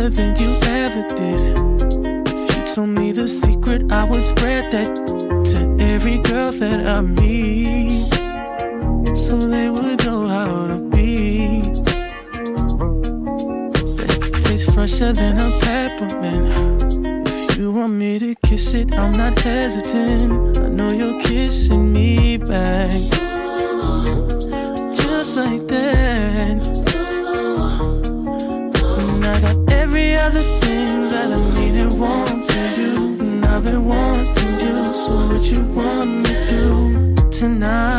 better than you ever did. If you told me the secret, I would spread that to every girl that I meet. So they would know how to be. That tastes fresher than a peppermint. If you want me to kiss it, I'm not hesitant. I know you're kissing me back. Just like that. Every other thing that I need and want from you. And I've been wanting. So what you want me to do tonight?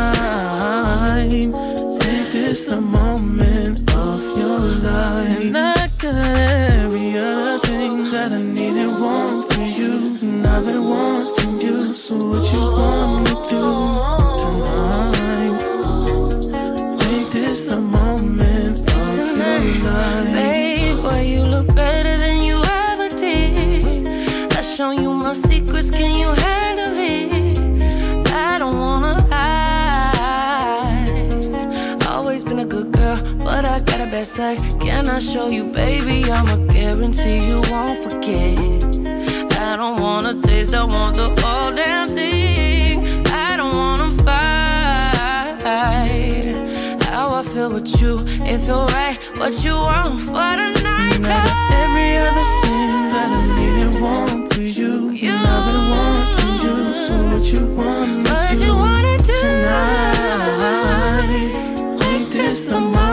Got a bad side. Can I show you, baby? I'ma guarantee you won't forget. I don't wanna taste, I want the whole damn thing. I don't wanna fight. How I feel with you, it feel right. What you want for the night? And every other thing that I need and want for you. You. And I've been wanting you. So what you want What you wanna do tonight? Make this the moment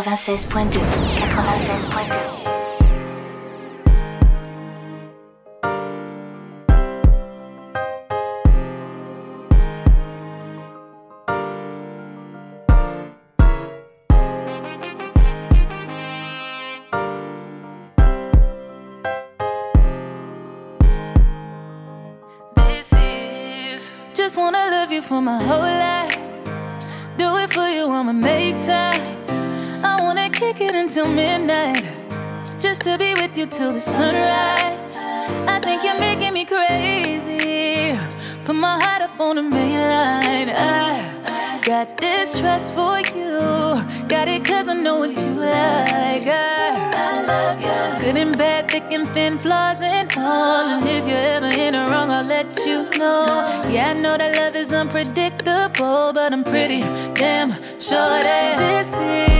96.2. 96.2. This is just wanna love you for my whole life. Do it for you, I'ma make time. Kick it until midnight. Just to be with you till the sunrise. I think you're making me crazy. Put my heart up on the main line. I got this trust for you. Got it cause I know what you like. I, I love you. Good and bad, thick and thin, flaws and all. And if you're ever in the wrong, I'll let you know. Yeah, I know that love is unpredictable, but I'm pretty damn sure that this is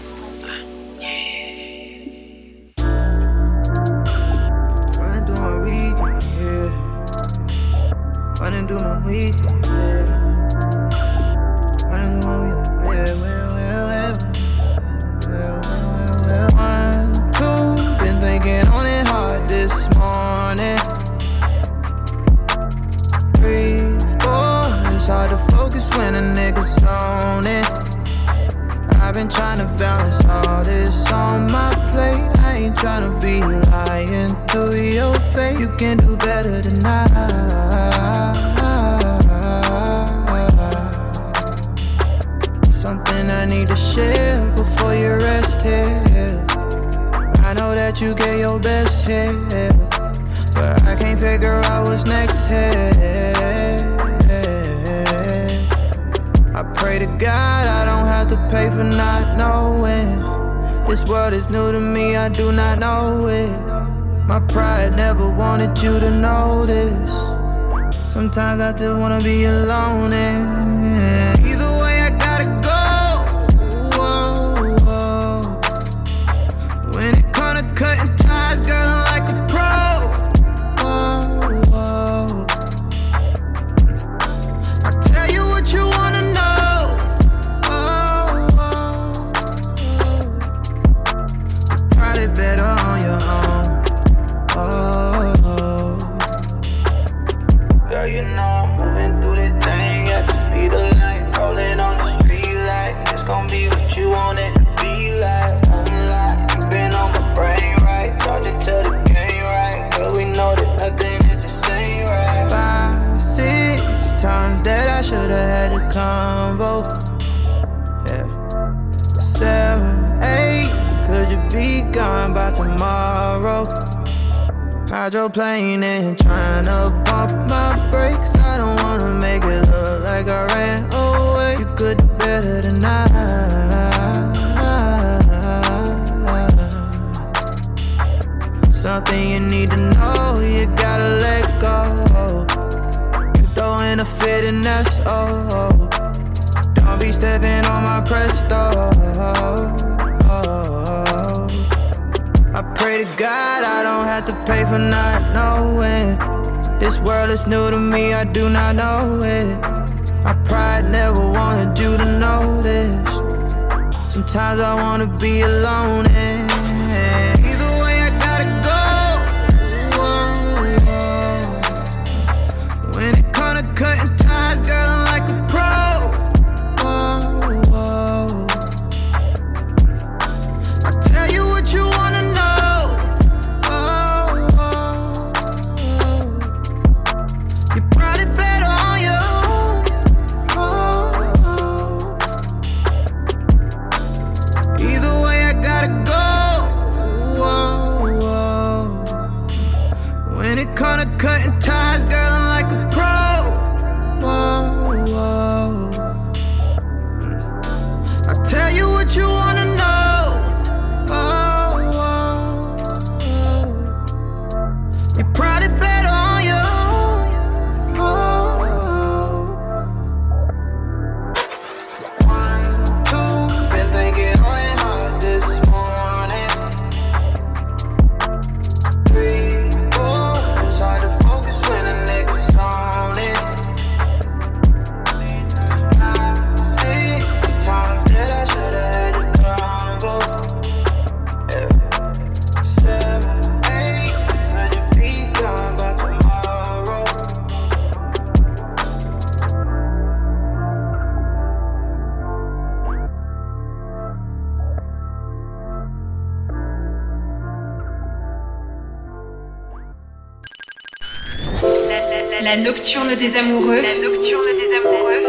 ain't trying to be lying to your face. You can do better than I. Something I need to share before you rest here. I know that you get your best here, but I can't figure out what's next here. I pray to God I don't have to pay for not knowing. This world is new to me, I do not know it. My pride never wanted you to notice. Sometimes I just wanna be alone. And And trying to pump my brakes. I don't wanna make it look like I ran away. You could do better than I. Something you need Don't to pay for not knowing. This world is new to me, I do not know it. My pride never wanted you to this. Sometimes I wanna be alone La nocturne des amoureux. La nocturne des amoureux.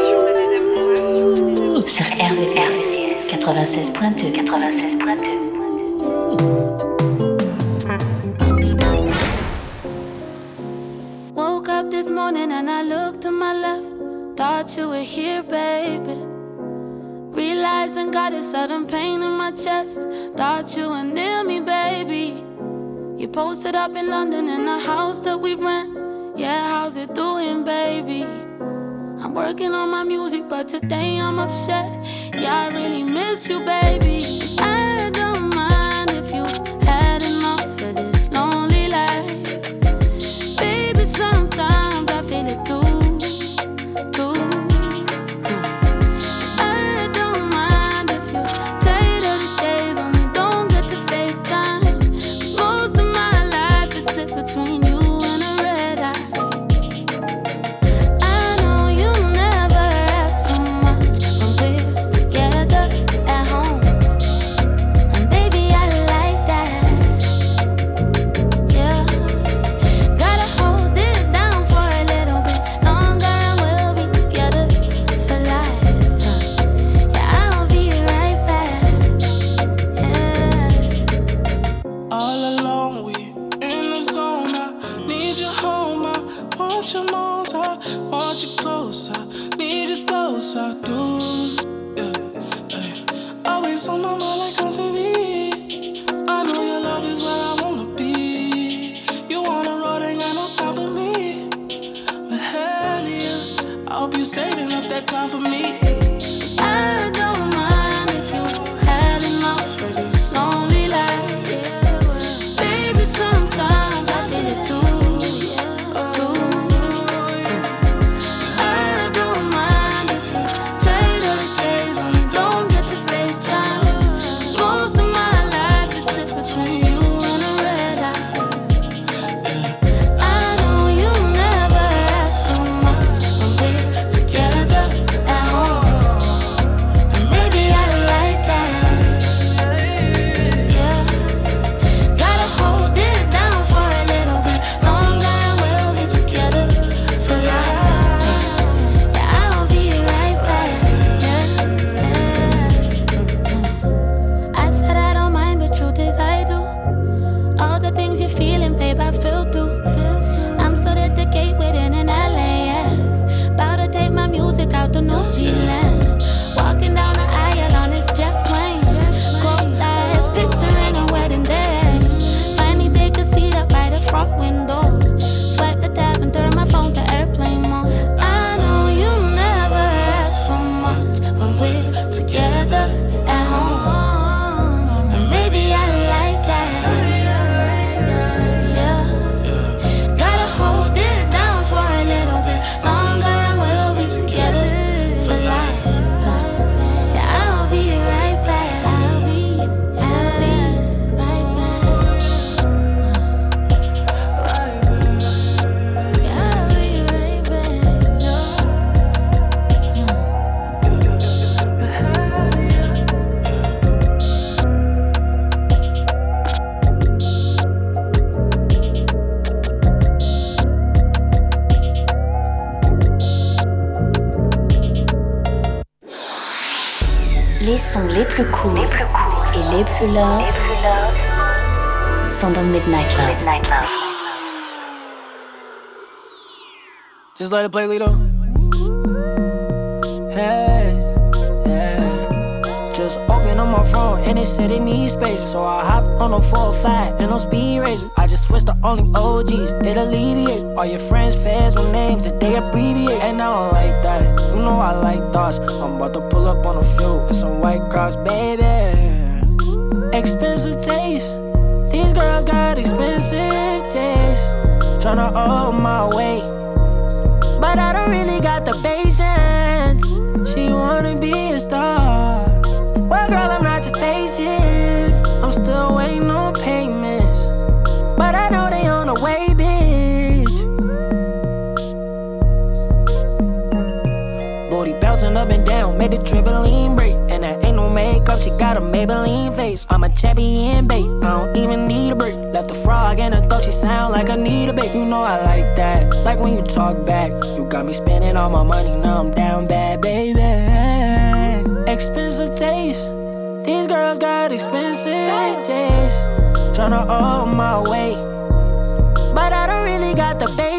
Sur RVCS 96.2 96.2 Woke up this morning and I looked to my left. Thought you were here, baby. Realized and got a sudden pain in my chest. Thought you were near me, baby. You posted up in London in the house that we rent. Yeah, how's it doing, baby? I'm working on my music, but today I'm upset. Yeah, I really miss you, baby. Time for me. Et les plus love sont dans Midnight Love. Just let it play, Lito. Hey, yeah. Just open up my phone and it said it needs space. So I hop on a 405 and on speed racer. I just switched to only OGs, it alleviate. All your friends, fans with names that they abbreviate. And I don't like that. You know I like thoughts. I'm about to pull up on a few with some white cross, baby. Expensive taste. These girls got expensive taste. Tryna hold my weight. But I don't really got the patience. She wanna be a star. Well, girl, I'm not just patient. I'm still waiting on payments. But I know they on the way, bitch. Booty bouncing up and down, made the trampoline break. She got a Maybelline face. I'm a champion bait. I don't even need a break. Left a frog in her throat, she sound like I need a bait. You know I like that. Like when you talk back. You got me spending all my money, now I'm down bad, baby. Expensive taste. These girls got expensive taste. Tryna hold my way. But I don't really got the patience.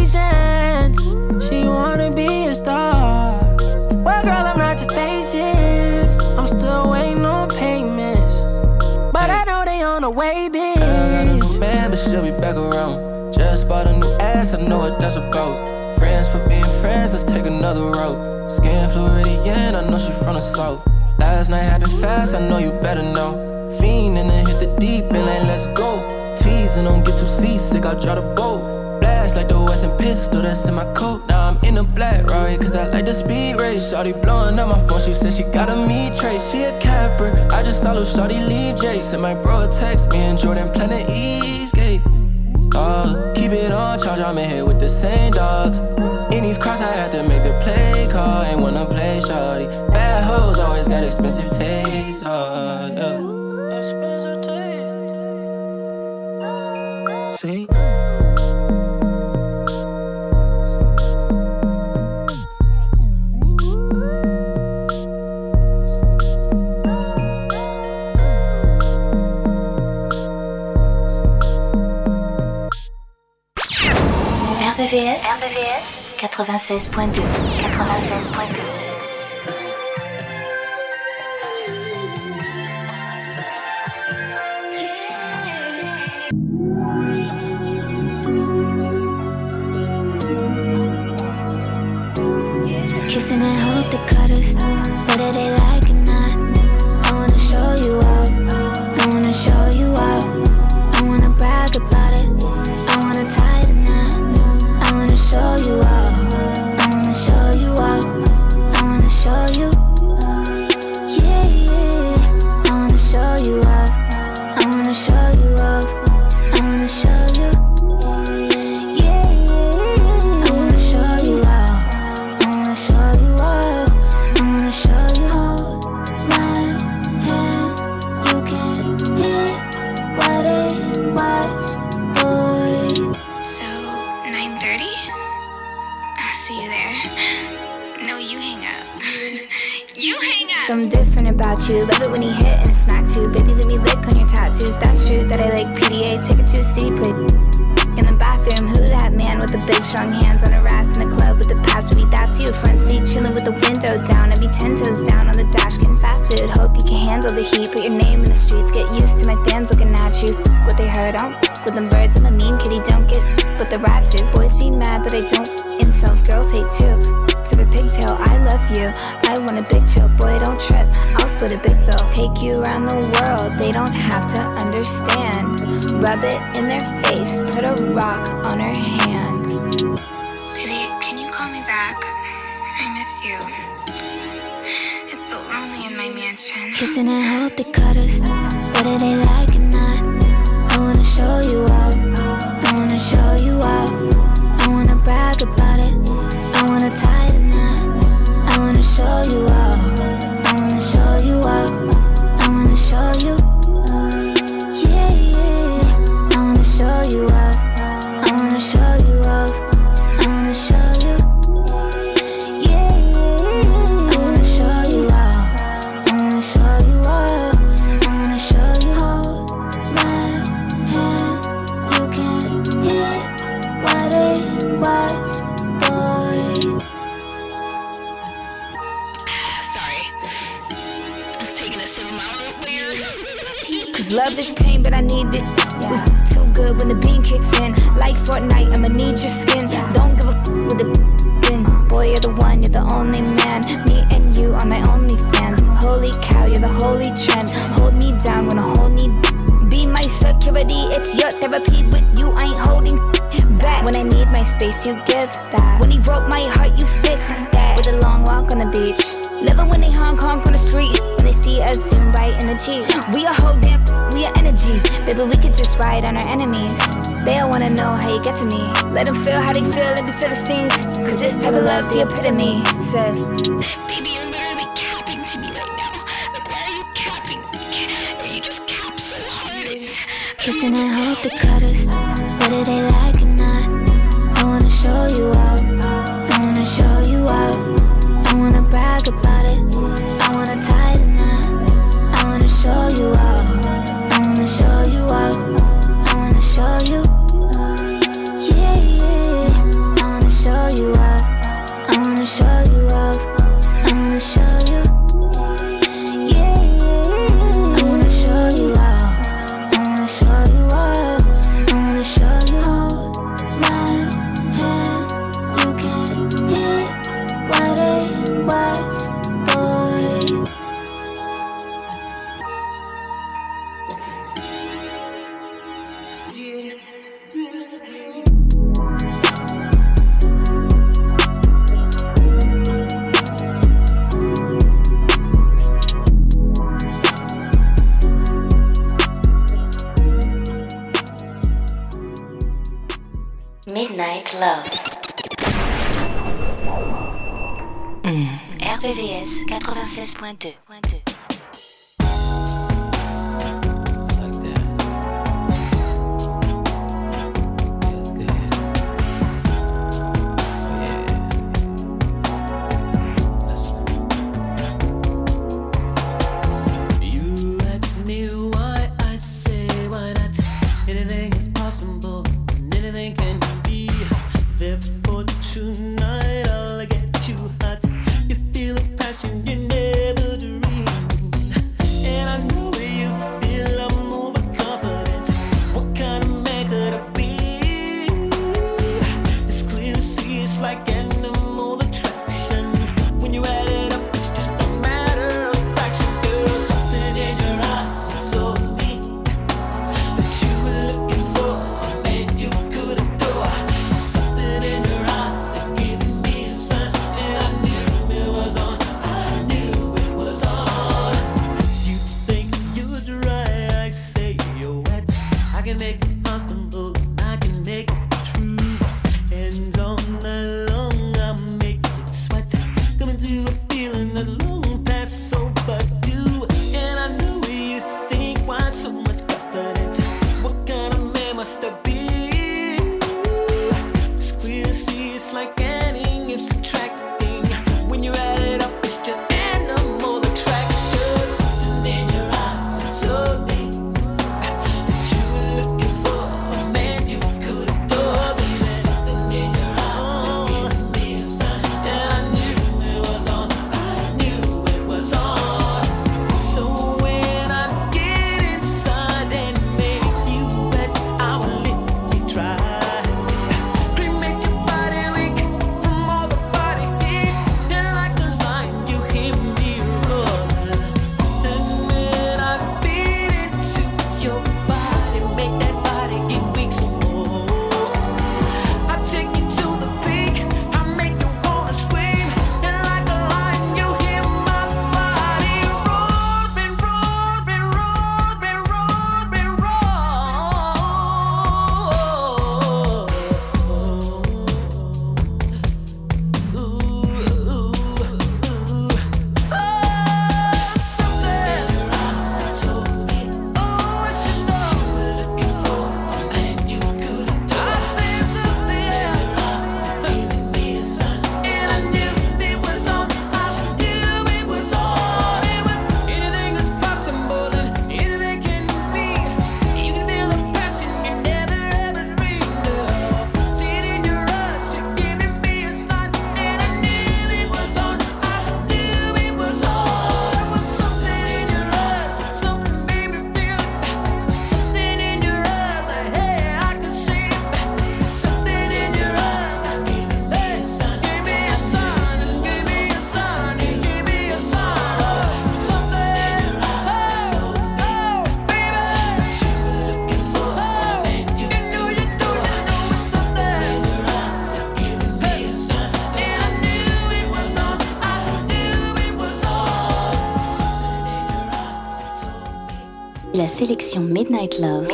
On the way, bitch. Got a new man, but she'll be back around. Just bought a new ass, I know what that's about. Friends for being friends, let's take another road. Skin Floridian, I know she from the south. Last night happened fast, I know you better know. Fiend and then hit the deep and then let's go. Teasing, don't get too seasick, I'll draw the boat. Blast like the Western pistol that's in my coat. Now I'm in a black Rari, cause I like the speed race. Shawty blowing up my phone, she said she got a me trace. She a capper, I just saw Shawty leave Jason. My bro text me and Jordan Planet Eastgate. Oh, keep it on charge, I'm in here with the same dogs. In these cross, I had to make the play call. Ain't wanna play shawty. Bad hoes always got expensive taste. Oh, yeah. See? RVVS, RVVS 96.2 96.2 Kissing and hope they cut Cause love is pain, but I need it. We f- too good when the bean kicks in. Like Fortnite, I'ma need your skin. Don't give a f- with the bin. Boy, you're the one, you're the only man. Me and you are my only fans. Holy cow, you're the holy trend. Hold me down when I hold me. Be my security, it's your therapy. With you, I ain't holding back. When I need my space, you give that. When he broke my heart, you fixed that. With a long walk on the beach. Love when they Hong Kong on the street. When they see us zoom by in the Jeep. We are whole damn, we are energy. Baby, we could just ride on our enemies. They all wanna know how you get to me. Let them feel how they feel, let me feel the stings. Cause this type of love's the epitome. Said, Baby, you're literally capping to me right now. Like, why are you capping Are You just cap so hard. It's... Kissing and hope it cut us. Whether they like or not, I wanna show you. RVVS 96.2. la sélection Midnight Love,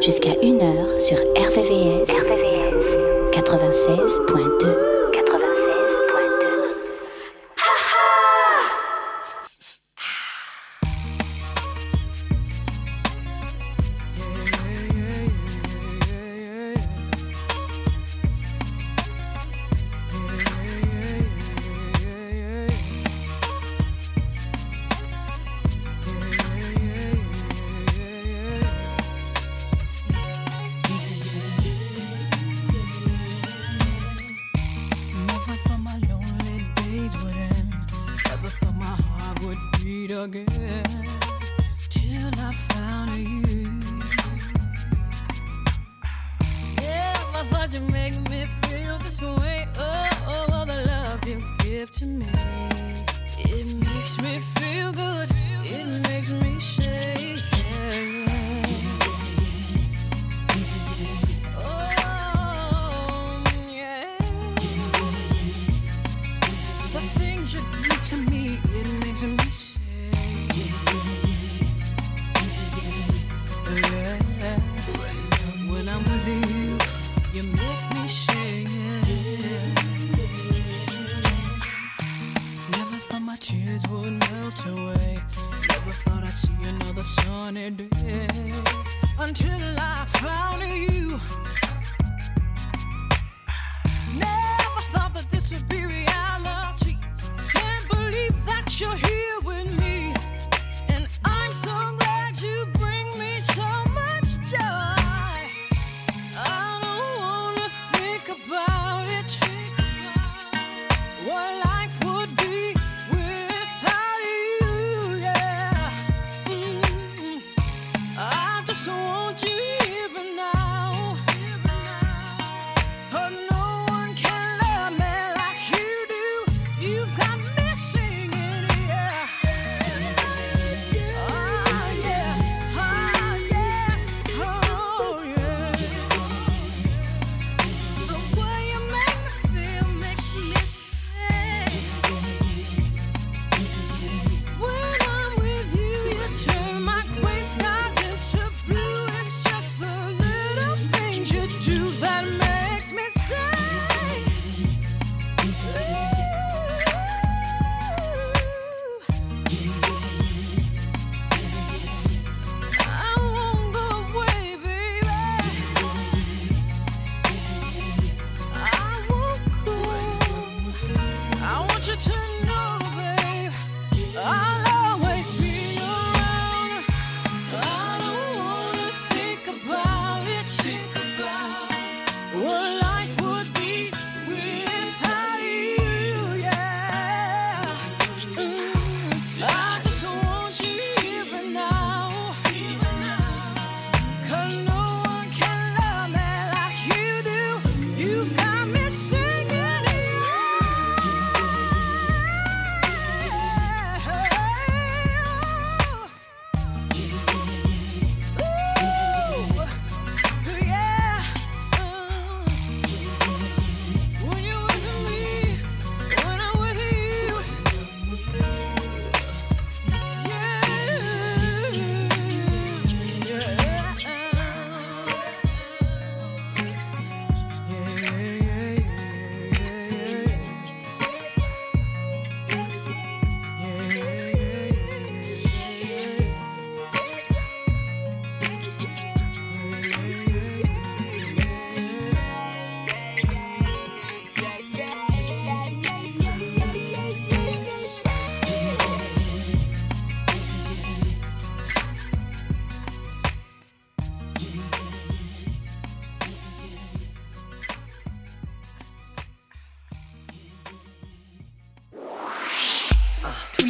jusqu'à 1h sur RVVS, RVVS. 96.2.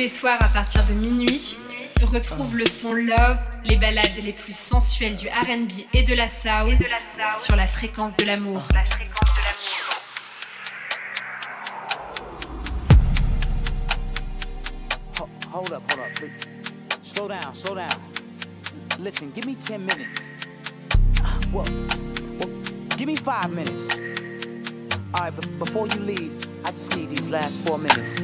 les soirs à partir de minuit, retrouve le son Love, les ballades les plus sensuelles du RB et de la soul sur la fréquence de l'amour. Slow down, slow down. Listen, give me 10 minutes. Give me five minutes. All right, but before you leave, I just need these last four minutes.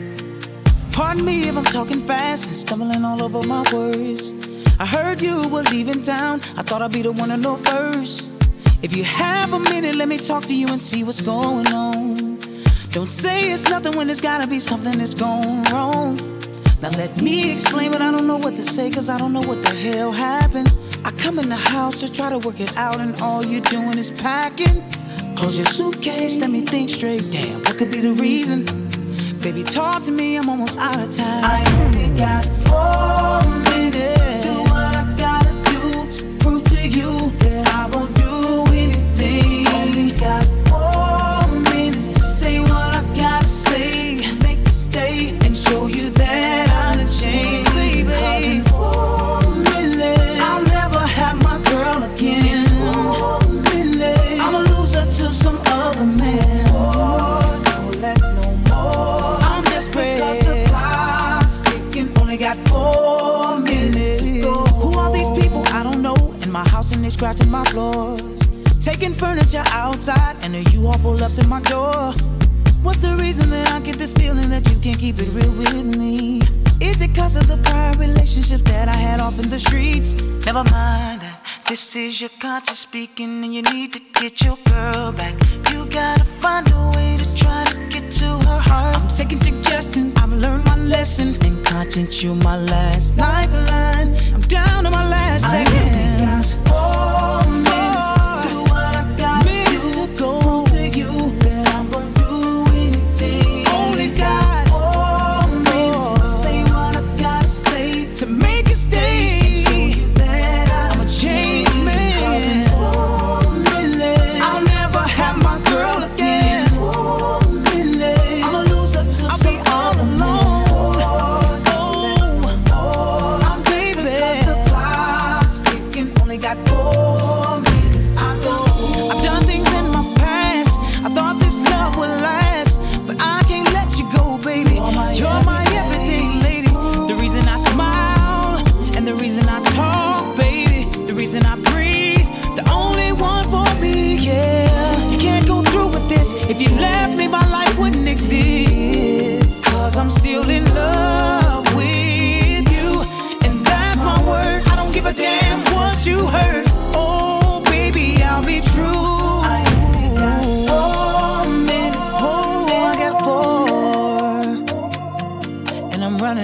Pardon me if I'm talking fast and stumbling all over my words. I heard you were leaving town. I thought I'd be the one to know first. If you have a minute, let me talk to you and see what's going on. Don't say it's nothing when it's gotta be something that's gone wrong. Now let me explain, but I don't know what to say, cause I don't know what the hell happened. I come in the house to try to work it out, and all you're doing is packing. Close your suitcase, let me think straight. Damn, what could be the reason? Baby, talk to me, I'm almost out of time. I only got four minutes. scratching my floors. Taking furniture outside, and a U-Haul pull up to my door. What's the reason that I get this feeling that you can't keep it real with me? Is it cause of the prior relationship that I had off in the streets? Never mind, this is your conscience speaking, and you need to get your girl back. You gotta find a way to try to get to her heart. I'm taking suggestions, I've learned my lesson. And conscience, you my last lifeline. I'm down to my last I second.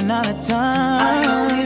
run out of time.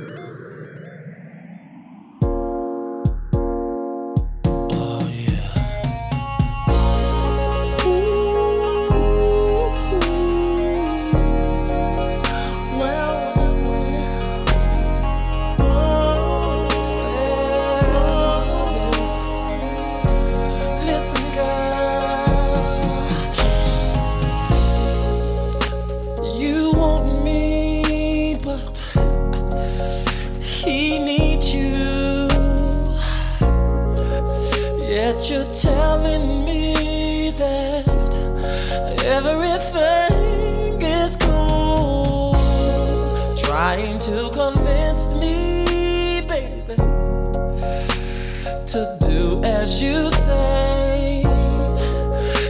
you say,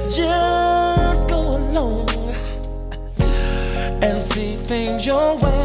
just go along and see things your way.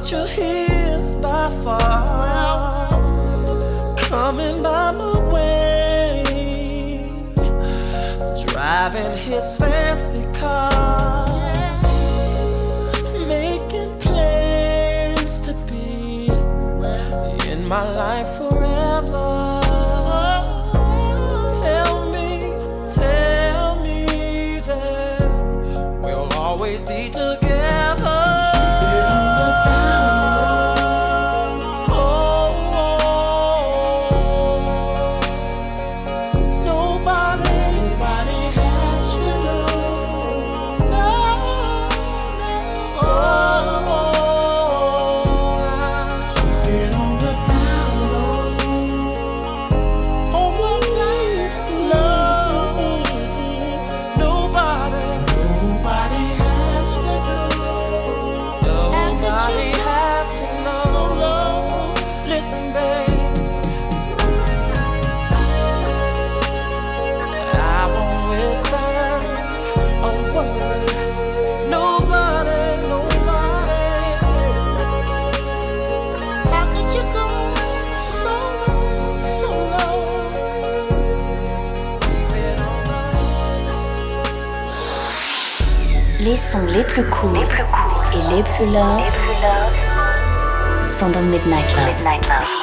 But you're his by far. Coming by my way, driving his fancy car, making plans to be in my life Les sons les plus courts et les plus love sont dans Midnight Love. all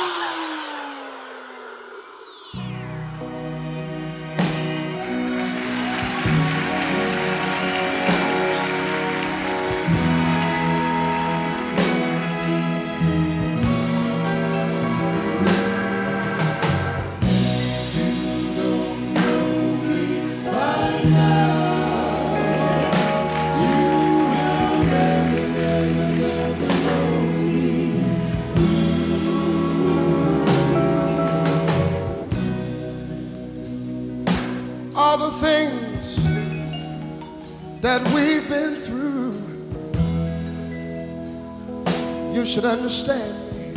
should understand me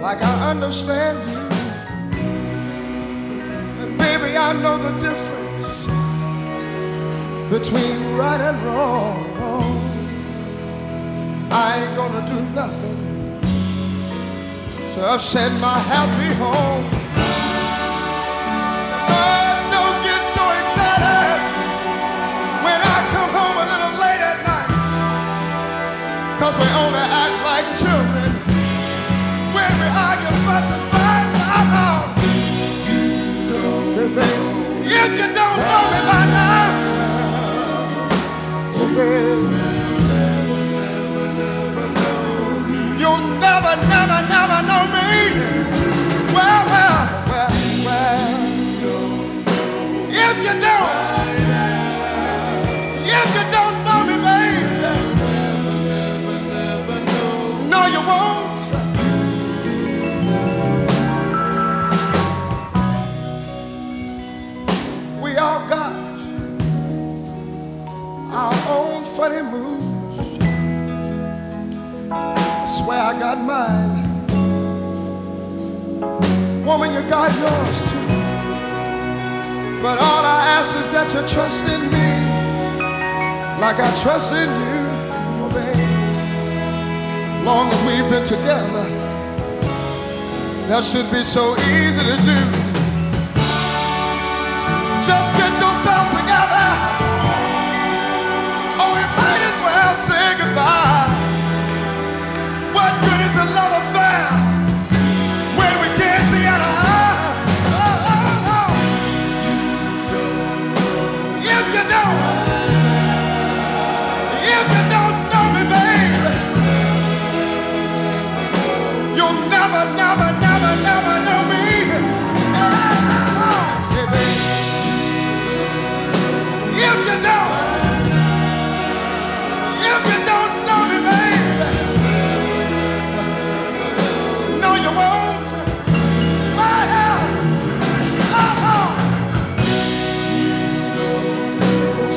like I understand you. And baby, I know the difference between right and wrong. I ain't gonna do nothing to upset my happy home. Oh, we only act like children when we argue, fuss, and fight. Oh, baby, if you don't know me by now, you'll never, never, never know me. Well, well, well, well. If you don't, got mine. Woman, you got yours too. But all I ask is that you trust in me like I trust in you, oh baby. Long as we've been together, that should be so easy to do. Just get yourself together. Is a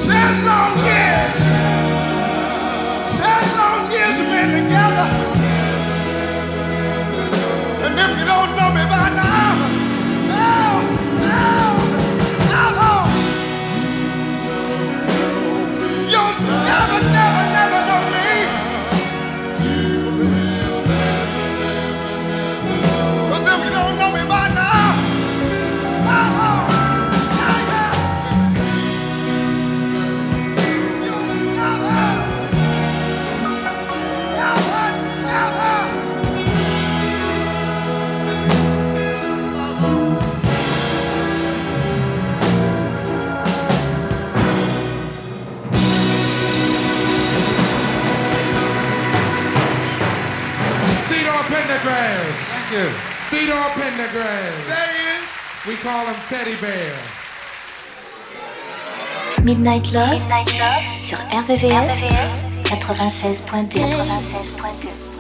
Ten long years. Grass. Thank you. Feet up in the grass. There he is. We call him Teddy Bear. Midnight Love, sur RVVS, 96.2. 96.2.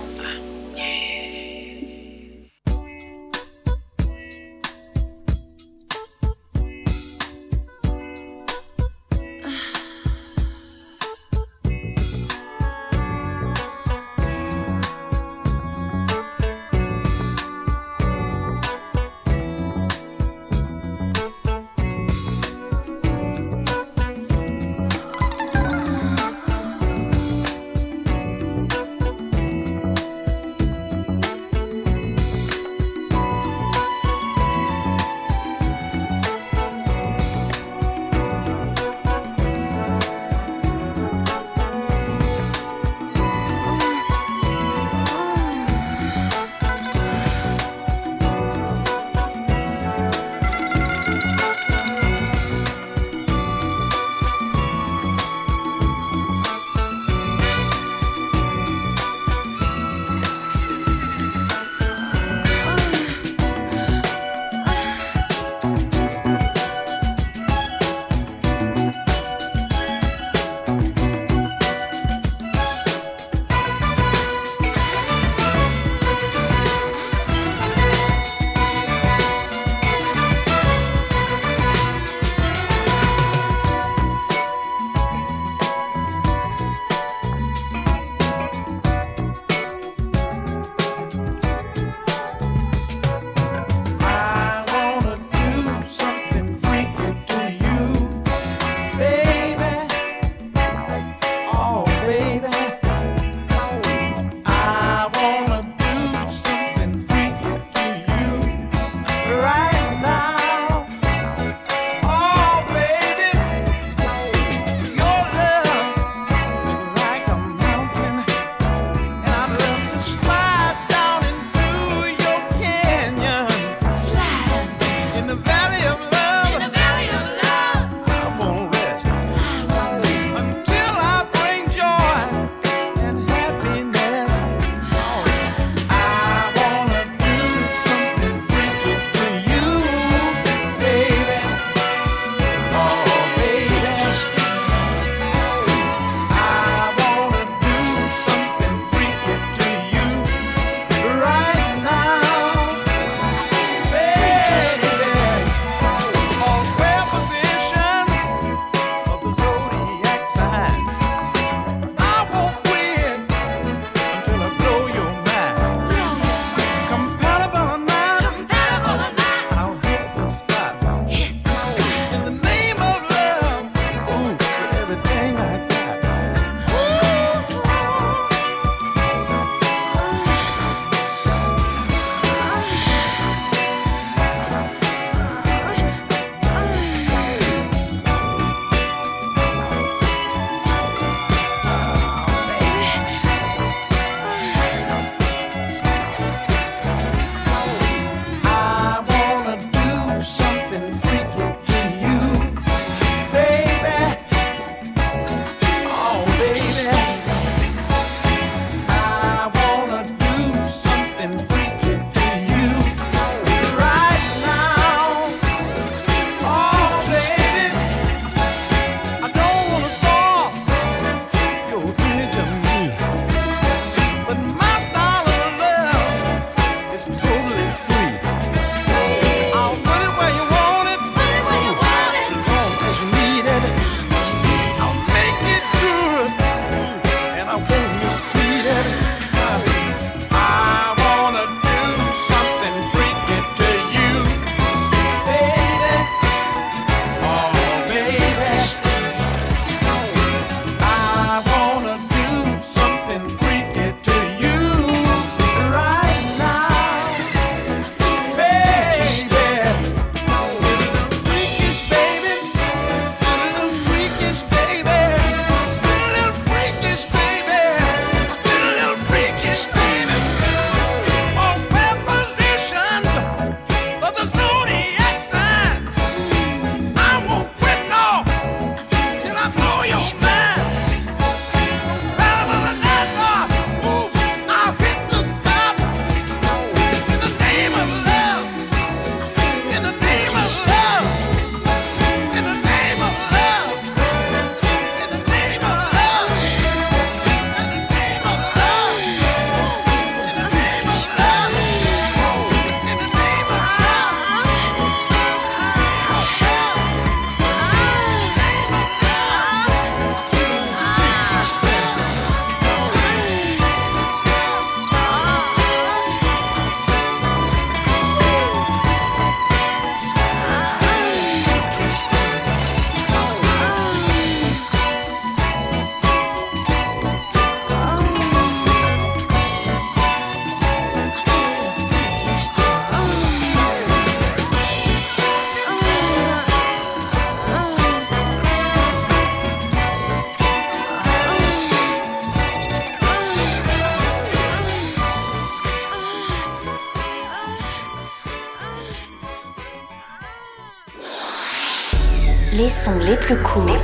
sons les plus courts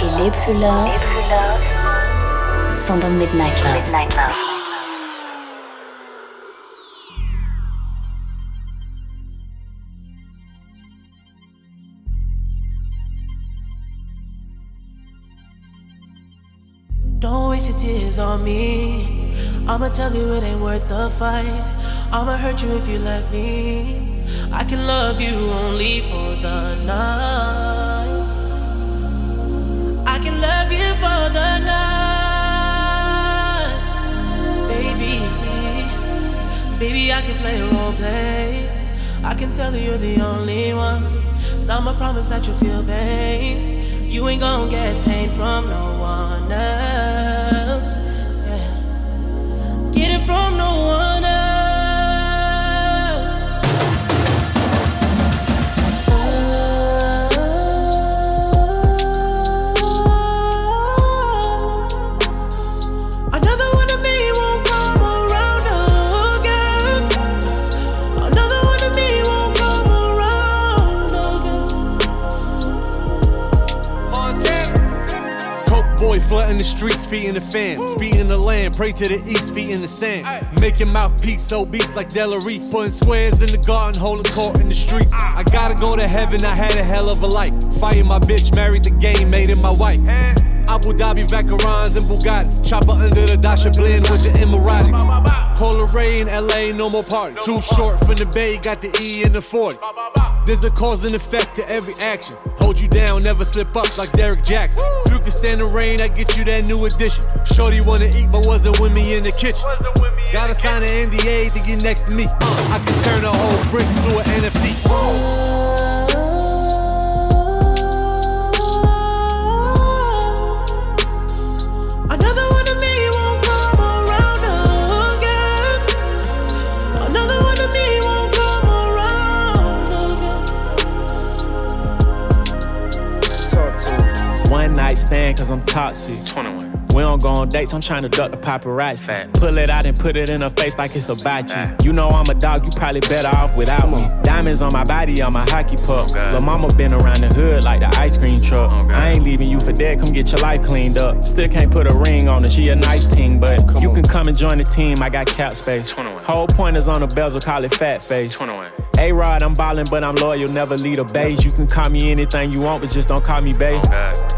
et les plus love sont dans Midnight Love. Midnight Love. Don't waste your tears on me. I'ma tell you it ain't worth the fight. I'ma hurt you if you let me. I can love you only for the night. Baby, baby, I can play role play. I can tell you you're the only one. And I'ma promise that you'll feel pain. You ain't gonna get pain from no one else. Yeah. Get it from no one boy flooding the streets, feet in the fam. Speed in the land, pray to the east, feet in the sand. Your mouthpiece obese like Delarice. Putting squares in the garden, holding court in the streets. I gotta go to heaven, I had a hell of a life. Fighting my bitch, married the game, made it my wife. Abu Dhabi, Vacarons, and Bugatti. Chopper under the Dasha blend with the Emiratis. Polar Ray in LA, no more party. Too short from the bay, got the E in the 40. There's a cause and effect to every action. Hold you down, never slip up like Derek Jackson. If you can stand the rain, I get you that new edition. Shorty wanna eat, but wasn't with me in the kitchen. Gotta sign an NDA to get next to me. Uh, I can turn a whole brick to an NFT. Stand, cause I'm toxic. 21. We don't go on dates, I'm trying to duck the paparazzi. Pull it out and put it in her face like it's a bachi. You know I'm a dog, you probably better off without me. Diamonds on my body, on my hockey puck. Lil' mama been around the hood like the ice cream truck. I ain't leaving you for dead, come get your life cleaned up. Still can't put a ring on her, she a nice team, but you can come and join the team, I got cap space. Whole point is on the bezel, call it fat face. A Rod, I'm ballin', but I'm loyal, never lead a beige. You can call me anything you want, but just don't call me babe.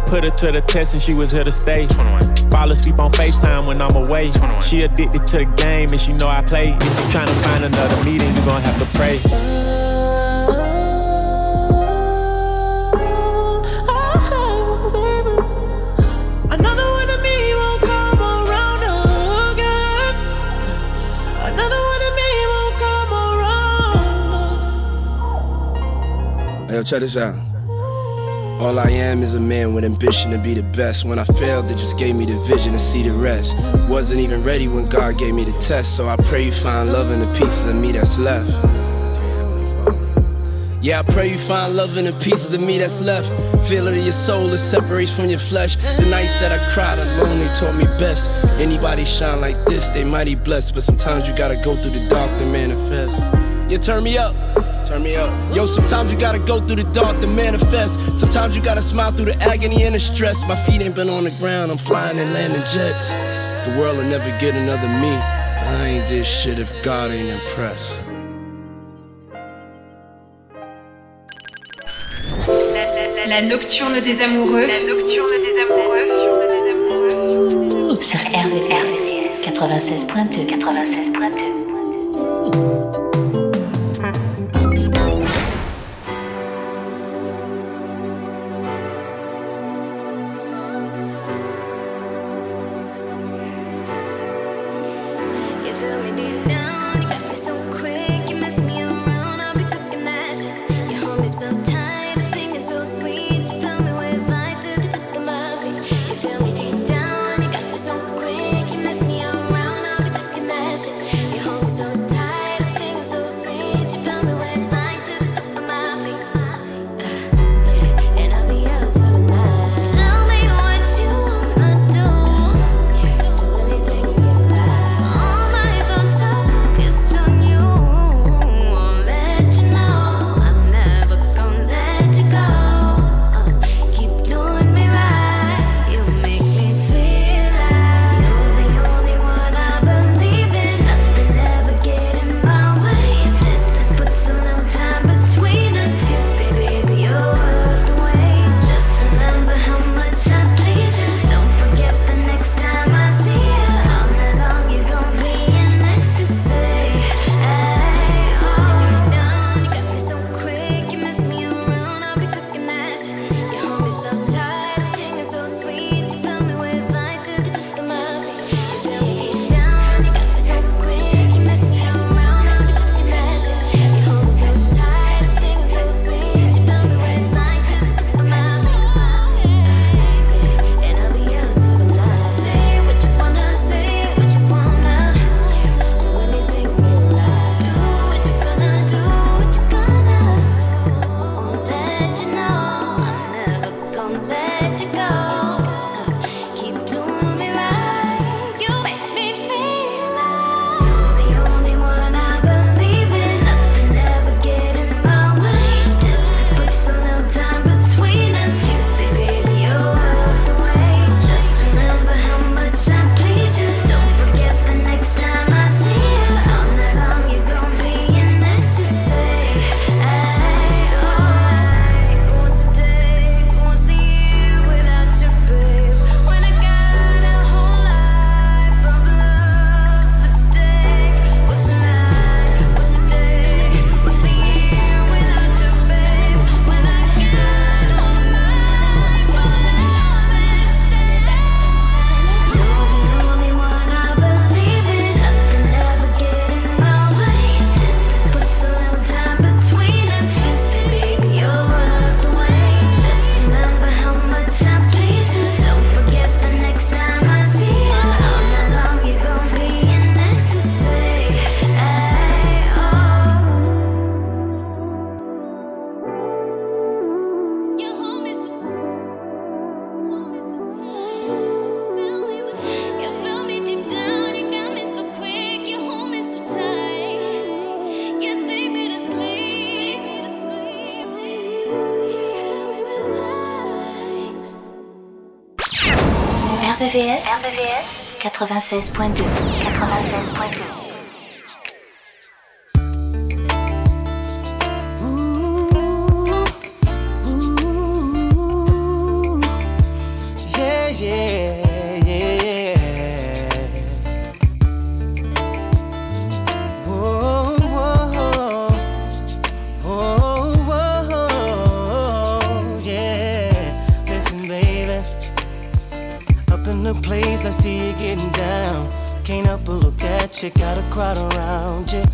Put her to the test and she was here to stay. Fall asleep on FaceTime when I'm away. She addicted to the game and she know I play. If you tryna find another meeting, you gon' have to pray. Yo, check this out. All I am is a man with ambition to be the best. When I failed, they just gave me the vision to see the rest. Wasn't even ready when God gave me the test, so I pray you find love in the pieces of me that's left. Yeah, I pray you find love in the pieces of me that's left. Feel it in your soul, it separates from your flesh. The nights that I cried alone, they taught me best. Anybody shine like this, they mighty blessed. But sometimes you gotta go through the dark to manifest. You turn me up. Turn me up. Yo, sometimes you gotta go through the dark to manifest. Sometimes you gotta smile through the agony and the stress. My feet ain't been on the ground, I'm flying and landing jets. The world will never get another me. I ain't this shit if God ain't impressed. La nocturne des amoureux. La nocturne des amoureux. Sur RVRVCS 96.2 96.2 96.2 96.2 crowd around you.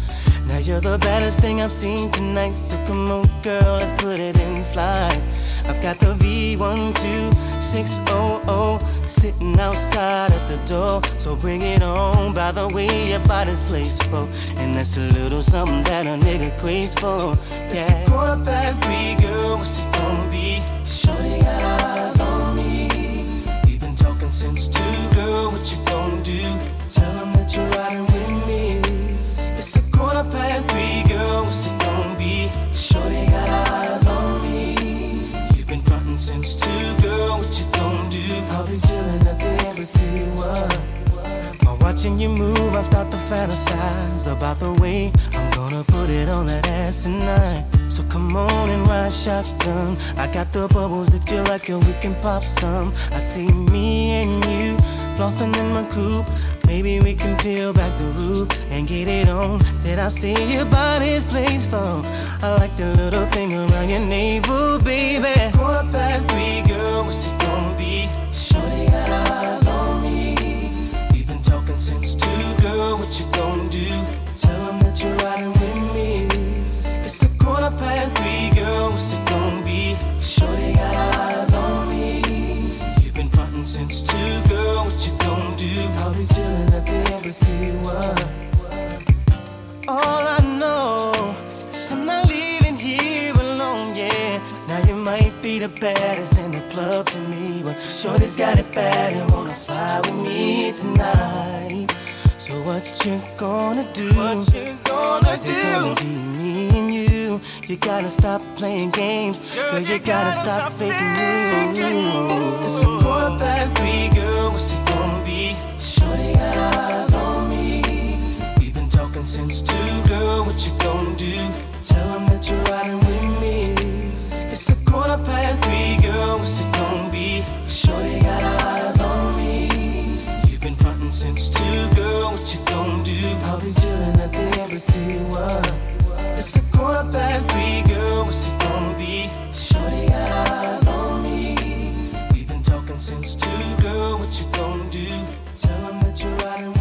Now you're the baddest thing I've seen tonight. So come on, girl, let's put it in flight. I've got the V12600 sitting outside at the door. So bring it on. By the way, your body's placed for. And that's a little something that a nigga craves for. Yeah. It's a quarter past three, girl. What's it gonna be? Shorty got eyes on me. We've been talking since two, girl. What you gonna do? Tell them It's a past three, girl. What's it gonna be? Shorty got eyes on me. You've been frontin' since two, girl. What you gonna do? I'll be chillin' at the embassy. What? While watching you move, I start to fantasize about the way I'm gonna put it on that ass tonight. So come on and ride shotgun. I got the bubbles if you like it, we can pop some. I see me and you flossing in my coupe. Maybe we can peel back the roof and get it on. Did I see your body's place? I like the little thing around your navel, baby. It's quarter past three, girl. What's it gonna be? Shorty got eyes on me. We've been talking since two, girl. What you gonna do? Tell embassy. What? All I know is I'm not leaving here alone, yeah. Now you might be the baddest in the club to me, but Shorty's got it bad and wanna fly with me tonight. So what you gonna do? What you gonna Is it gonna be me and you? You gotta stop playing games, girl. You, gotta, stop, faking you. It's a quarter past three, girl. What's it gonna? Shorty got eyes on me. We've been talking since two, girl. What you gonna do? Tell them that you're riding with me. It's a quarter past three, girl. What's it gonna be? Shorty got eyes on me. You've been frontin' since two, girl. What you gonna do? I'll be chillin' at the embassy. What? It's a quarter past three, girl. What's it gonna be? Shorty got eyes on me sense girl. What you gonna do? Tell them that you're riding.